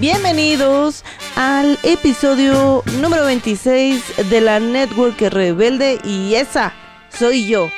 Bienvenidos al episodio número 26 de la Network Rebelde y esa soy yo.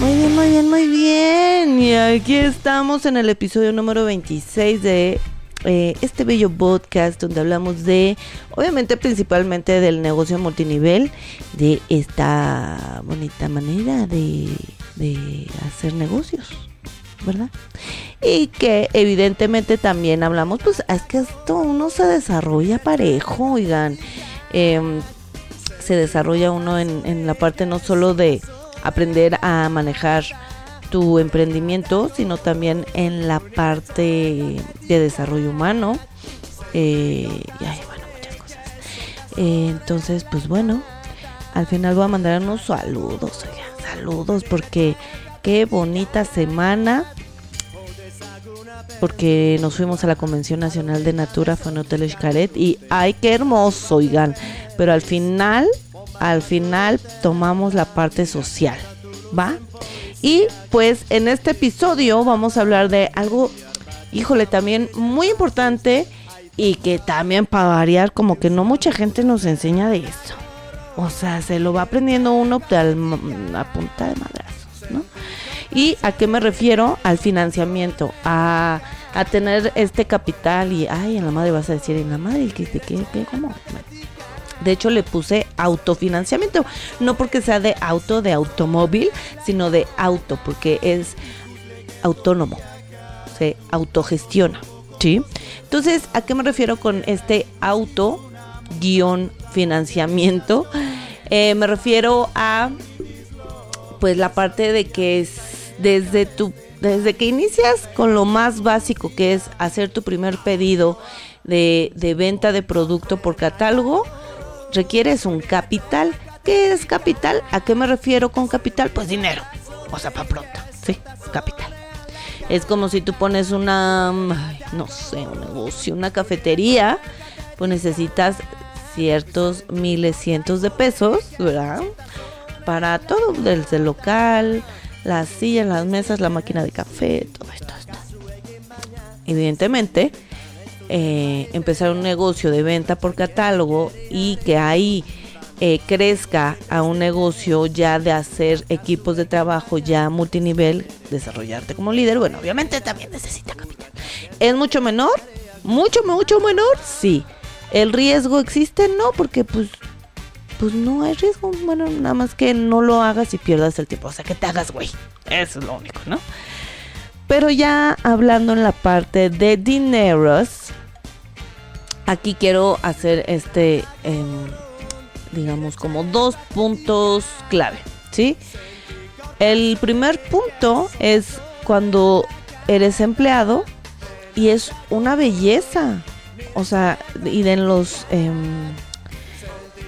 Muy bien, muy bien, muy bien. Y aquí estamos en el episodio número 26 de eh, este bello podcast donde hablamos de, obviamente principalmente del negocio multinivel, de esta bonita manera de, de hacer negocios, ¿verdad? Y que evidentemente también hablamos, pues es que esto uno se desarrolla parejo, oigan. Em, se desarrolla uno en, en la parte no solo de aprender a manejar tu emprendimiento, sino también en la parte de desarrollo humano. Eh, y ay, bueno, muchas cosas. Eh, entonces, pues bueno, al final voy a mandar unos saludos, oiga, saludos, porque qué bonita semana. Porque nos fuimos a la Convención Nacional de Natura, fue en Hotel Xcaret, y ay, qué hermoso, oigan. Pero al final, al final tomamos la parte social, ¿va? Y pues en este episodio vamos a hablar de algo, híjole, también muy importante y que también para variar como que no mucha gente nos enseña de esto. O sea, se lo va aprendiendo uno a punta de madrazos, ¿no? ¿Y a qué me refiero? Al financiamiento, a, a tener este capital y, ay, en la madre vas a decir, en la madre, ¿qué, qué, qué, cómo? De hecho, le puse autofinanciamiento. No porque sea de auto, de automóvil, sino de auto, porque es autónomo. Se autogestiona. ¿Sí? Entonces, ¿a qué me refiero con este auto guion financiamiento? Eh, me refiero a pues la parte de que es desde tu desde que inicias con lo más básico que es hacer tu primer pedido de, de venta de producto por catálogo requieres un capital. ¿Qué es capital? ¿A qué me refiero con capital? Pues dinero. O sea, para pronto. Sí, capital. Es como si tú pones una, no sé, un negocio, una cafetería, pues necesitas ciertos miles, cientos de pesos, ¿verdad? Para todo, desde el local, las sillas, las mesas, la máquina de café, todo esto. esto. Evidentemente, eh, empezar un negocio de venta por catálogo y que ahí eh, crezca a un negocio ya de hacer equipos de trabajo ya multinivel, desarrollarte como líder, bueno, obviamente también necesita capital. ¿Es mucho menor? ¿Mucho, mucho menor? Sí. ¿El riesgo existe? No, porque pues, pues no hay riesgo. Bueno, nada más que no lo hagas y pierdas el tiempo. O sea, que te hagas, güey. Eso es lo único, ¿no? Pero ya hablando en la parte de dineros, aquí quiero hacer este, eh, digamos, como dos puntos clave, ¿sí? El primer punto es cuando eres empleado y es una belleza. O sea, y en los... Eh,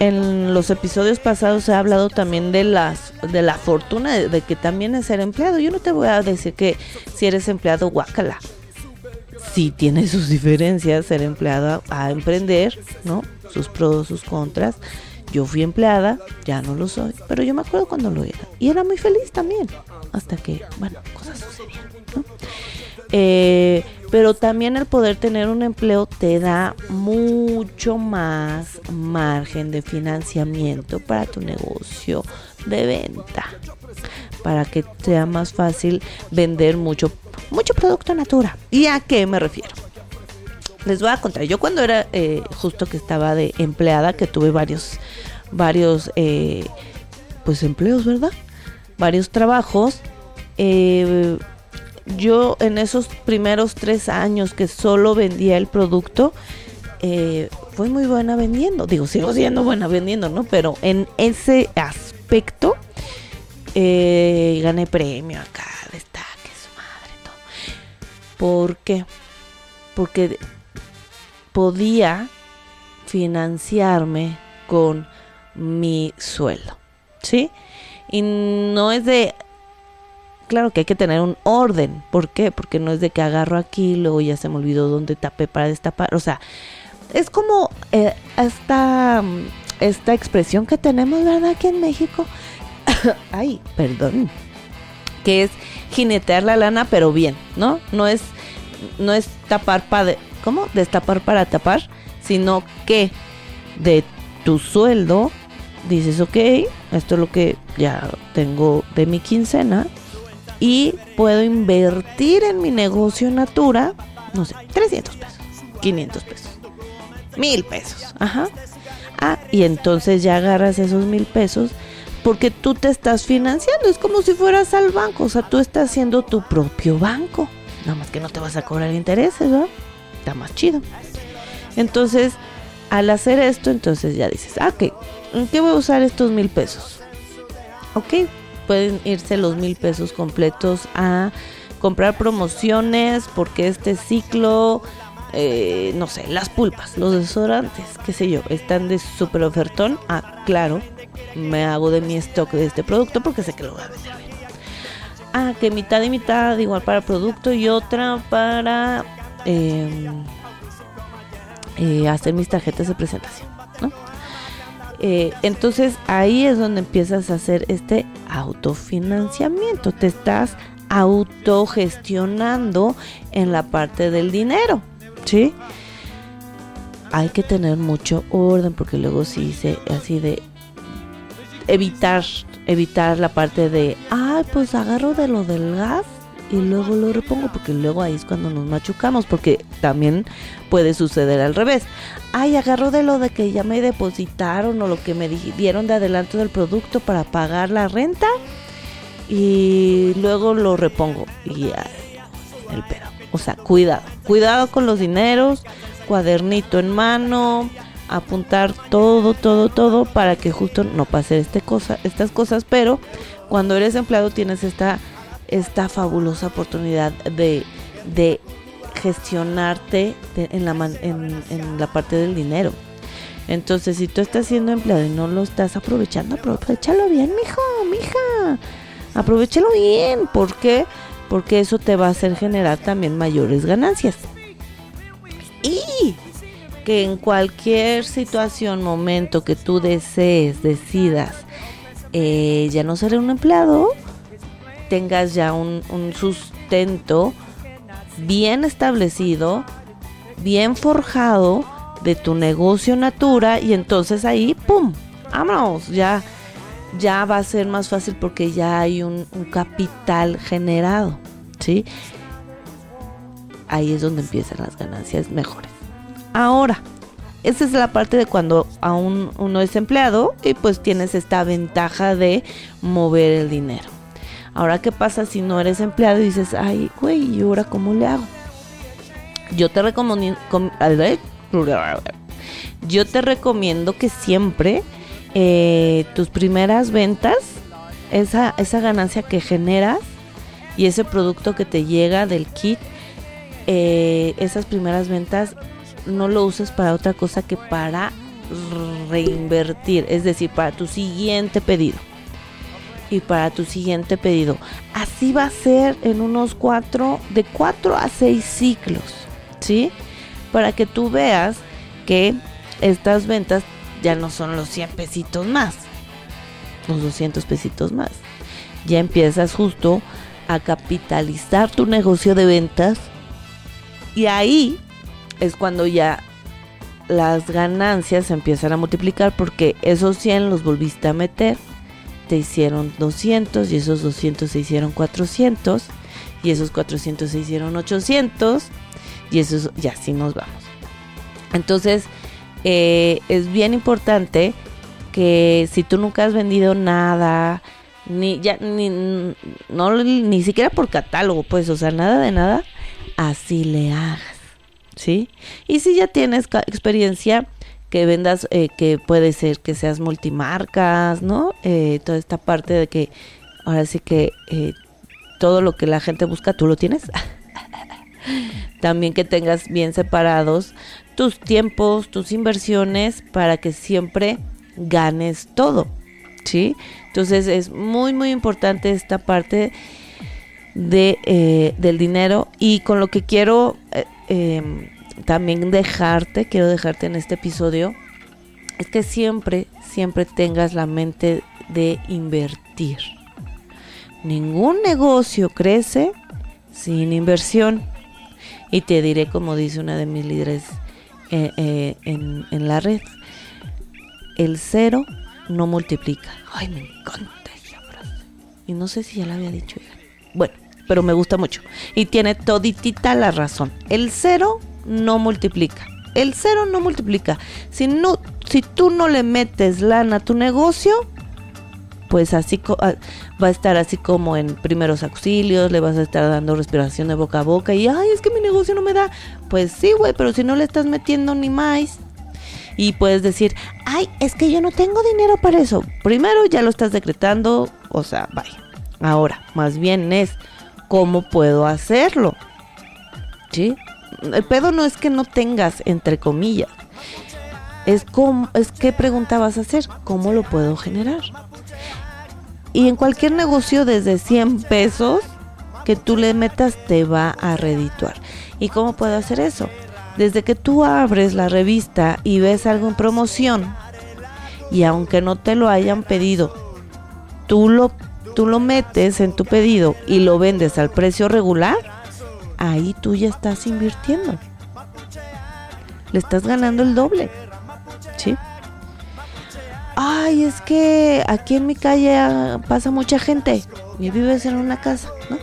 en los episodios pasados he hablado también de las de la fortuna de, que también es ser empleado. Yo no te voy a decir que si eres empleado, guácala. Sí tiene sus diferencias ser empleado a, a emprender, ¿no? Sus pros, sus contras. Yo fui empleada, ya no lo soy, pero yo me acuerdo cuando lo era. Y era muy feliz también, hasta que, bueno, cosas sucedían, ¿no? Eh, pero también el poder tener un empleo te da mucho más margen de financiamiento para tu negocio de venta para que sea más fácil vender mucho mucho producto natura. Y a qué me refiero les voy a contar. Yo cuando era eh, justo que estaba de empleada que tuve varios varios eh, pues empleos verdad varios trabajos eh, yo en esos primeros tres años que solo vendía el producto, eh, fue muy buena vendiendo. Digo, sigo siendo buena vendiendo, ¿no? Pero en ese aspecto eh, gané premio acá, destaque, su madre, todo. ¿Por qué? Porque podía financiarme con mi sueldo, ¿sí? Y no es de claro que hay que tener un orden. ¿Por qué? Porque no es de que agarro aquí, luego ya se me olvidó dónde tapé para destapar. O sea, es como eh, esta, esta expresión que tenemos, ¿verdad? Aquí en México. Ay, perdón. Que es jinetear la lana, pero bien, ¿no? No es, no es tapar para... ¿Cómo? Destapar para tapar, sino que de tu sueldo dices, ok, esto es lo que ya tengo de mi quincena y puedo invertir en mi negocio Natura, no sé, 300 pesos, 500 pesos, mil pesos, ajá. Ah, y entonces ya agarras esos mil pesos porque tú te estás financiando, es como si fueras al banco, o sea, tú estás haciendo tu propio banco, nada más que no te vas a cobrar intereses, ¿verdad? Está más chido. Entonces, al hacer esto, entonces ya dices, ah, ok, ¿en qué voy a usar estos mil pesos? Ok, pueden irse los mil pesos completos a comprar promociones porque este ciclo, eh, no sé, las pulpas, los desodorantes, qué sé yo, están de super ofertón. Ah, claro, me hago de mi stock de este producto porque sé que lo voy a vender bien. Ah, que mitad y mitad igual para producto y otra para em, eh, hacer mis tarjetas de presentación, ¿no? Eh, entonces ahí es donde empiezas a hacer este autofinanciamiento, te estás autogestionando en la parte del dinero, ¿sí? Hay que tener mucho orden porque luego sí se así de evitar evitar la parte de, ay, pues agarro de lo del gas y luego lo repongo porque luego ahí es cuando nos machucamos porque también puede suceder al revés. Ay, agarro de lo de que ya me depositaron o lo que me dieron de adelanto del producto para pagar la renta y luego lo repongo y el pedo. O sea, cuidado, cuidado con los dineros, cuadernito en mano, apuntar todo, todo, todo para que justo no pase este cosa, estas cosas, pero cuando eres empleado tienes esta esta fabulosa oportunidad de, de gestionarte en, la en, la parte del dinero. Entonces, si tú estás siendo empleado y no lo estás aprovechando, aprovechalo bien, mijo, mija. Aprovechalo bien. ¿Por qué? Porque eso te va a hacer generar también mayores ganancias. Y que en cualquier situación, momento que tú desees, decidas, eh, ya no seré un empleado, tengas ya un, sustento bien establecido, bien forjado de tu negocio Natura y entonces ahí, ¡pum! Vámonos, ya, ya va a ser más fácil porque ya hay un, un capital generado, ¿sí? Ahí es donde empiezan las ganancias mejores. Ahora, esa es la parte de cuando aún uno es empleado y pues tienes esta ventaja de mover el dinero. Ahora, ¿qué pasa si no eres empleado y dices, ay, güey, ¿y ahora cómo le hago? Yo te recomiendo, yo te recomiendo que siempre eh, tus primeras ventas, esa, esa ganancia que generas y ese producto que te llega del kit, eh, esas primeras ventas no lo uses para otra cosa que para reinvertir, es decir, para tu siguiente pedido y para tu siguiente pedido. Así va a ser en unos cuatro, de cuatro a seis ciclos, ¿sí? Para que tú veas que estas ventas ya no son los 100 pesitos más, los 200 pesitos más. Ya empiezas justo a capitalizar tu negocio de ventas y ahí es cuando ya las ganancias se empiezan a multiplicar porque esos 100 los volviste a meter te hicieron 200 y esos 200 se hicieron 400 y esos 400 se hicieron 800 y eso y así nos vamos. Entonces eh, es bien importante que si tú nunca has vendido nada, ni ya ni no ni siquiera por catálogo, pues, o sea, nada de nada, así le hagas, ¿sí? Y si ya tienes experiencia, que vendas, eh, que puede ser que seas multimarcas, ¿no? Eh, toda esta parte de que ahora sí que eh, todo lo que la gente busca, tú lo tienes. También que tengas bien separados tus tiempos, tus inversiones, para que siempre ganes todo, ¿sí? Entonces es muy, muy importante esta parte de, del dinero y con lo que quiero em, también dejarte, quiero dejarte en este episodio, es que siempre, siempre tengas la mente de invertir. Ningún negocio crece sin inversión. Y te diré, como dice una de mis líderes eh, en, en la red, el cero no multiplica. Ay, me encanta esa. Y no sé si ya la había dicho. Bueno, pero me gusta mucho. Y tiene toditita la razón. El cero no multiplica. El cero no multiplica. Si, no, si tú no le metes lana a tu negocio, pues así ah, va a estar así como en primeros auxilios, le vas a estar dando respiración de boca a boca y, ay, es que mi negocio no me da. Pues sí, güey, pero si no le estás metiendo ni más, y puedes decir, ay, es que yo no tengo dinero para eso. Primero ya lo estás decretando, o sea, vaya. Ahora, más bien es, ¿cómo puedo hacerlo? ¿Sí? El pedo no es que no tengas, entre comillas. Es, cómo, es qué pregunta vas a hacer, cómo lo puedo generar. Y en cualquier negocio desde 100 pesos que tú le metas te va a redituar. ¿Y cómo puedo hacer eso? desde que tú abres la revista y ves algo en promoción, y aunque no te lo hayan pedido, tú lo, tú lo metes en tu pedido y lo vendes al precio regular, ahí tú ya estás invirtiendo. Le estás ganando el doble. ¿Sí? Ay, es que aquí en mi calle pasa mucha gente y vives en una casa, ¿no?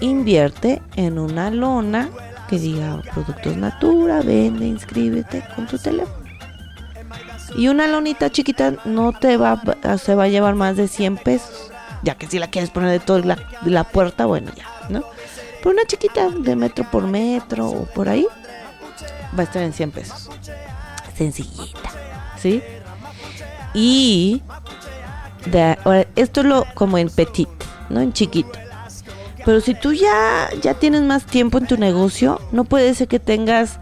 Invierte en una lona que diga Productos Natura, vende, inscríbete con tu teléfono. Y una lonita chiquita no te va, se va a llevar más de 100 pesos. Ya que si la quieres poner de toda la, la puerta, bueno, ya, ¿no? Pero una chiquita de metro por metro o por ahí va a estar en 100 pesos. Sencillita, ¿sí? Y de, esto es lo como en petit, ¿no? En chiquito. Pero si tú ya, ya tienes más tiempo en tu negocio, no puede ser que tengas,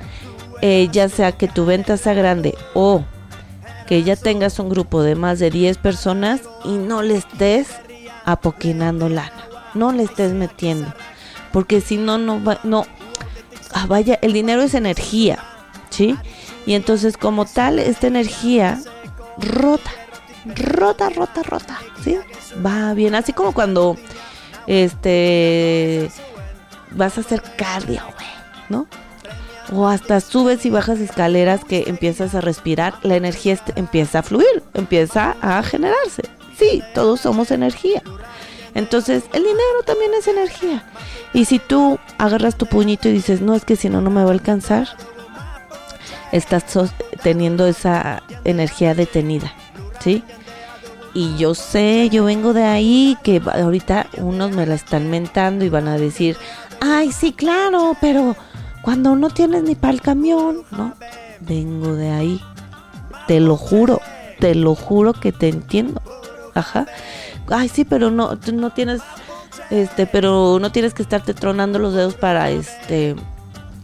eh, ya sea que tu venta sea grande o que ya tengas un grupo de más de 10 personas y no le estés apoquinando lana, no le estés metiendo, porque si no, no va, no, ah, vaya, el dinero es energía, ¿sí? Y entonces como tal, esta energía rota, rota, rota, rota, ¿sí? Va bien, así como cuando este, vas a hacer cardio, güey, ¿no? O hasta subes y bajas escaleras que empiezas a respirar, la energía empieza a fluir, empieza a generarse. Sí, todos somos energía. Entonces, el dinero también es energía. Y si tú agarras tu puñito y dices, no, es que si no, no me va a alcanzar, estás teniendo esa energía detenida, ¿sí? Y yo sé, yo vengo de ahí, que ahorita unos me la están mentando y van a decir, ay, sí, claro, pero cuando no tienes ni para el camión, ¿no? Vengo de ahí. Te lo juro, te lo juro que te entiendo. Ajá. Ay, sí, pero no, no tienes, este, pero no tienes que estarte tronando los dedos para, este,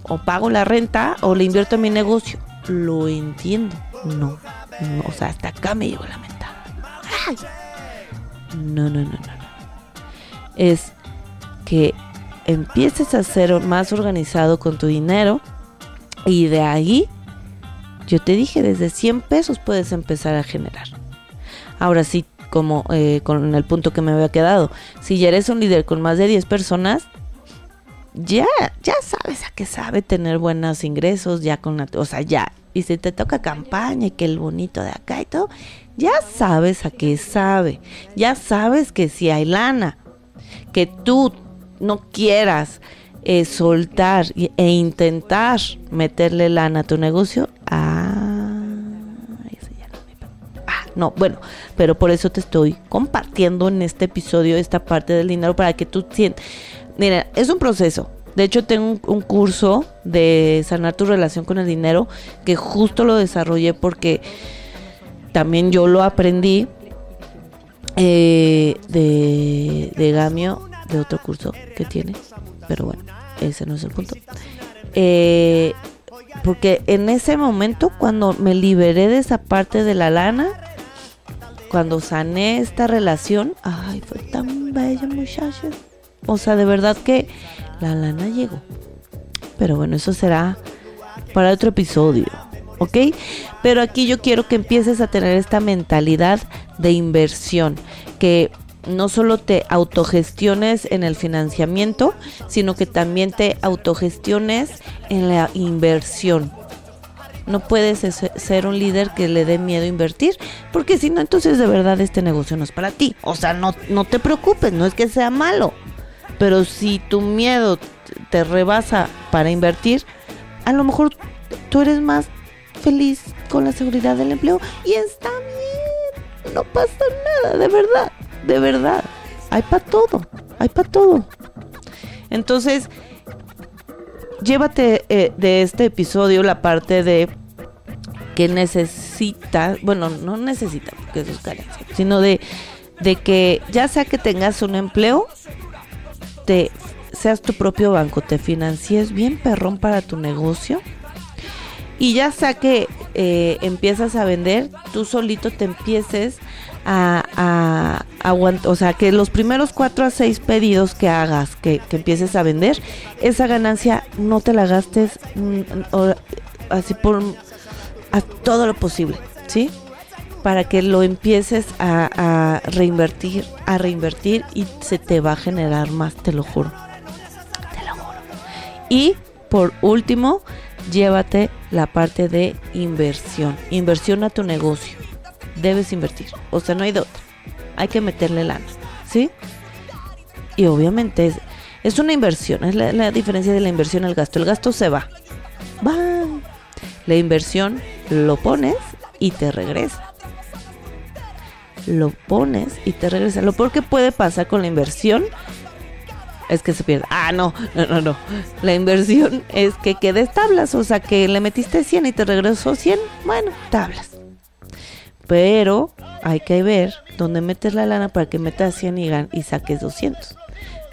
o pago la renta o le invierto en mi negocio. Lo entiendo. No, no o sea, hasta acá me llegó la mente. No, no, no, no, Es que empieces a ser más organizado con tu dinero y de ahí, yo te dije, desde 100 pesos puedes empezar a generar. Ahora sí, como eh, con el punto que me había quedado, si ya eres un líder con más de 10 personas, ya, ya sabes a qué sabe tener buenos ingresos, ya con, o sea, ya. Y si te toca campaña y que el bonito de acá y todo, ya sabes a qué sabe, ya sabes que si hay lana, que tú no quieras eh, soltar e intentar meterle lana a tu negocio, ah, no, bueno, pero por eso te estoy compartiendo en este episodio esta parte del dinero para que tú sientas, mira, es un proceso. De hecho, tengo un curso de sanar tu relación con el dinero que justo lo desarrollé porque también yo lo aprendí eh, de, de Gamio, de otro curso que tiene, pero bueno, ese no es el punto. Eh, porque en ese momento, cuando me liberé de esa parte de la lana, cuando sané esta relación, ay, fue tan bella, muchachos. O sea, de verdad que la lana llegó. Pero bueno, eso será para otro episodio. ¿Ok? Pero aquí yo quiero que empieces a tener esta mentalidad de inversión. Que no solo te autogestiones en el financiamiento, sino que también te autogestiones en la inversión. No puedes ser un líder que le dé miedo invertir, porque si no, entonces de verdad este negocio no es para ti. O sea, no, no te preocupes, no es que sea malo. Pero si tu miedo te rebasa para invertir, a lo mejor tú eres más feliz con la seguridad del empleo y está bien. No pasa nada, de verdad, de verdad. Hay para todo, hay para todo. Entonces, llévate eh, de este episodio la parte de que necesita, bueno, no necesita, porque eso es carencia, sino de, de que ya sea que tengas un empleo, te seas tu propio banco, te financies bien perrón para tu negocio y ya sea que eh, empiezas a vender, tú solito te empieces a, aguantar, o sea, que los primeros cuatro a seis pedidos que hagas, que, empieces a vender, esa ganancia no te la gastes mm, así por a todo lo posible, ¿sí? Para que lo empieces a, a reinvertir, a reinvertir y se te va a generar más, te lo juro. Te lo juro. Y por último, llévate la parte de inversión. Inversión a tu negocio debes invertir. O sea, no hay de otra. Hay que meterle lana, ¿sí? Y obviamente es, es una inversión, es la, diferencia de la inversión al gasto. El gasto se va. Va. La inversión lo pones y te regresa. Lo pones y te regresa. Lo peor que puede pasar con la inversión es que se pierde. Ah, no, no, no, no. La inversión es que quedes tablas. O sea, que le metiste 100 y te regresó 100. Bueno, tablas. Pero hay que ver dónde metes la lana para que metas 100 y, y saques 200.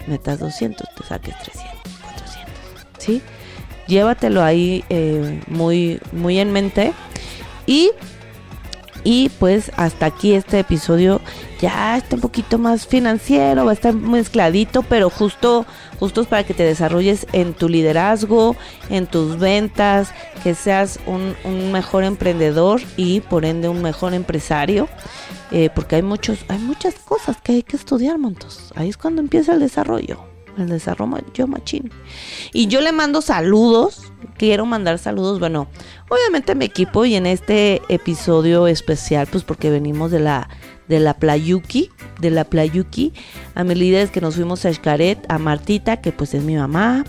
Metas 200, te saques 300, 400. ¿Sí? Llévatelo ahí eh, muy, muy en mente. Y, y pues hasta aquí este episodio. Ya está un poquito más financiero, va a estar mezcladito, pero justo, justo para que te desarrolles en tu liderazgo, en tus ventas, que seas un, mejor emprendedor y por ende un mejor empresario, eh, porque hay muchos, hay muchas cosas que hay que estudiar, montos. Ahí es cuando empieza el desarrollo, el desarrollo machín. Y yo le mando saludos, quiero mandar saludos, bueno, obviamente a mi equipo y en este episodio especial, pues porque venimos de la de la Playuki, de la Playuki, a mis líderes que nos fuimos a Xcaret, a Martita, que pues es mi mamá,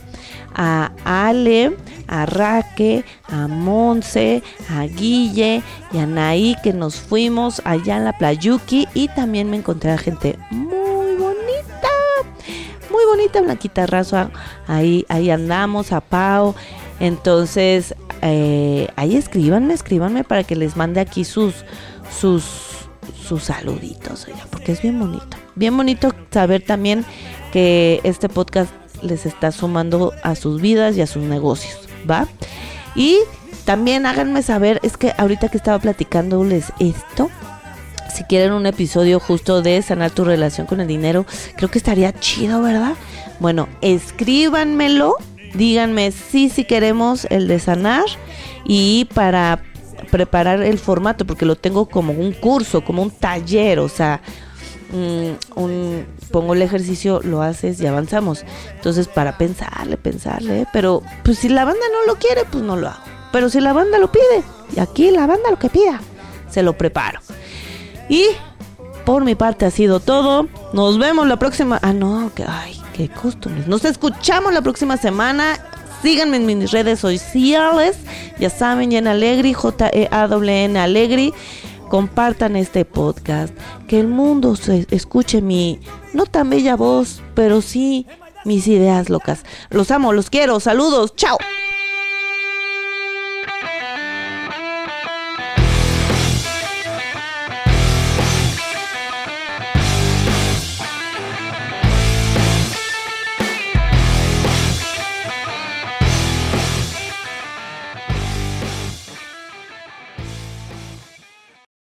a Ale, a Raque, a Monse, a Guille y a Naí, que nos fuimos allá en la Playuki y también me encontré a gente muy bonita, Blanquita Razo, ahí, ahí andamos, a Pau, entonces eh, ahí escríbanme, escríbanme para que les mande aquí sus, sus sus saluditos, oiga, porque es bien bonito. Bien bonito saber también que este podcast les está sumando a sus vidas y a sus negocios, ¿va? Y también háganme saber, es que ahorita que estaba platicándoles esto, si quieren un episodio justo de sanar tu relación con el dinero, creo que estaría chido, ¿verdad? Bueno, escríbanmelo, díganme si si queremos el de sanar y para preparar el formato, porque lo tengo como un curso, como un taller, o sea, mm, un, pongo el ejercicio, lo haces y avanzamos. Entonces, para pensarle, pensarle, pero pues si la banda no lo quiere, pues no lo hago. Pero si la banda lo pide, y aquí la banda lo que pida, se lo preparo. Y por mi parte ha sido todo. Nos vemos la próxima. Ah, no, que ay, qué costumbres. Nos escuchamos la próxima semana Síganme en mis redes sociales. Ya saben, Jen Alegri, J-E-A-W-N Alegri. Compartan este podcast. Que el mundo se escuche mi no tan bella voz, pero sí mis ideas locas. Los amo, los quiero. Saludos. Chao.